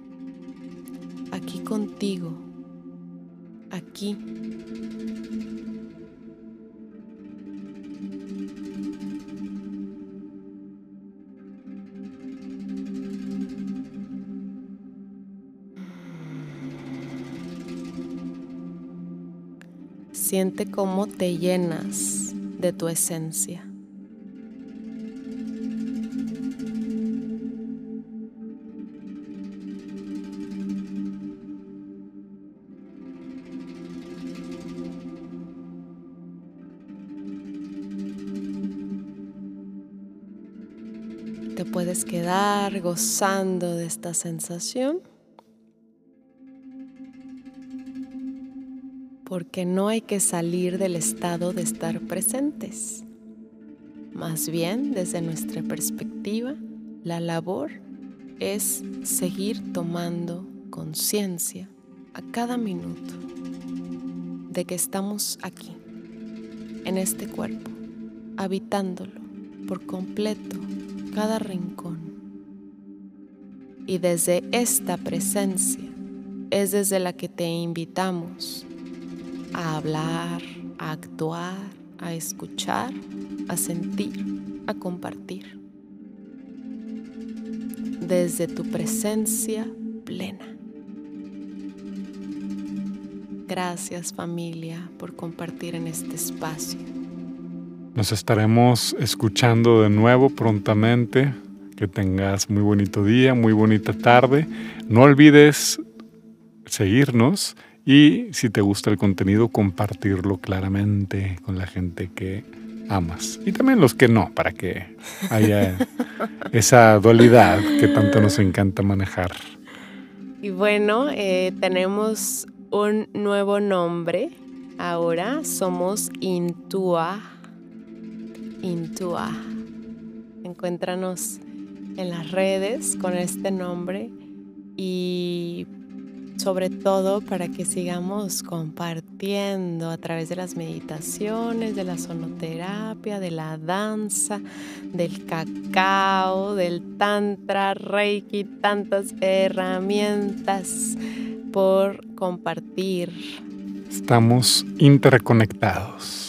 Speaker 1: contigo, aquí Siente cómo te llenas de tu esencia. Quedar gozando de esta sensación. porque no hay que salir del estado de estar presentes. Más bien, desde nuestra perspectiva, la labor es seguir tomando conciencia a cada minuto de que estamos aquí, en este cuerpo, habitándolo por completo, cada rincón. Y desde esta presencia es desde la que te invitamos a hablar, a actuar, a escuchar, a sentir, a compartir. Desde tu presencia plena. Gracias familia por compartir en este espacio.
Speaker 2: Nos estaremos escuchando de nuevo prontamente. Que tengas muy bonito día, muy bonita tarde. No olvides seguirnos y si te gusta el contenido, compartirlo claramente con la gente que amas. Y también los que no, para que haya esa dualidad que tanto nos encanta manejar.
Speaker 1: Y bueno, eh, tenemos un nuevo nombre. Ahora somos Intua. Intua. Encuéntranos en las redes con este nombre y sobre todo para que sigamos compartiendo a través de las meditaciones, de la sonoterapia, de la danza, del cacao, del tantra, reiki, tantas herramientas por compartir.
Speaker 2: Estamos interconectados.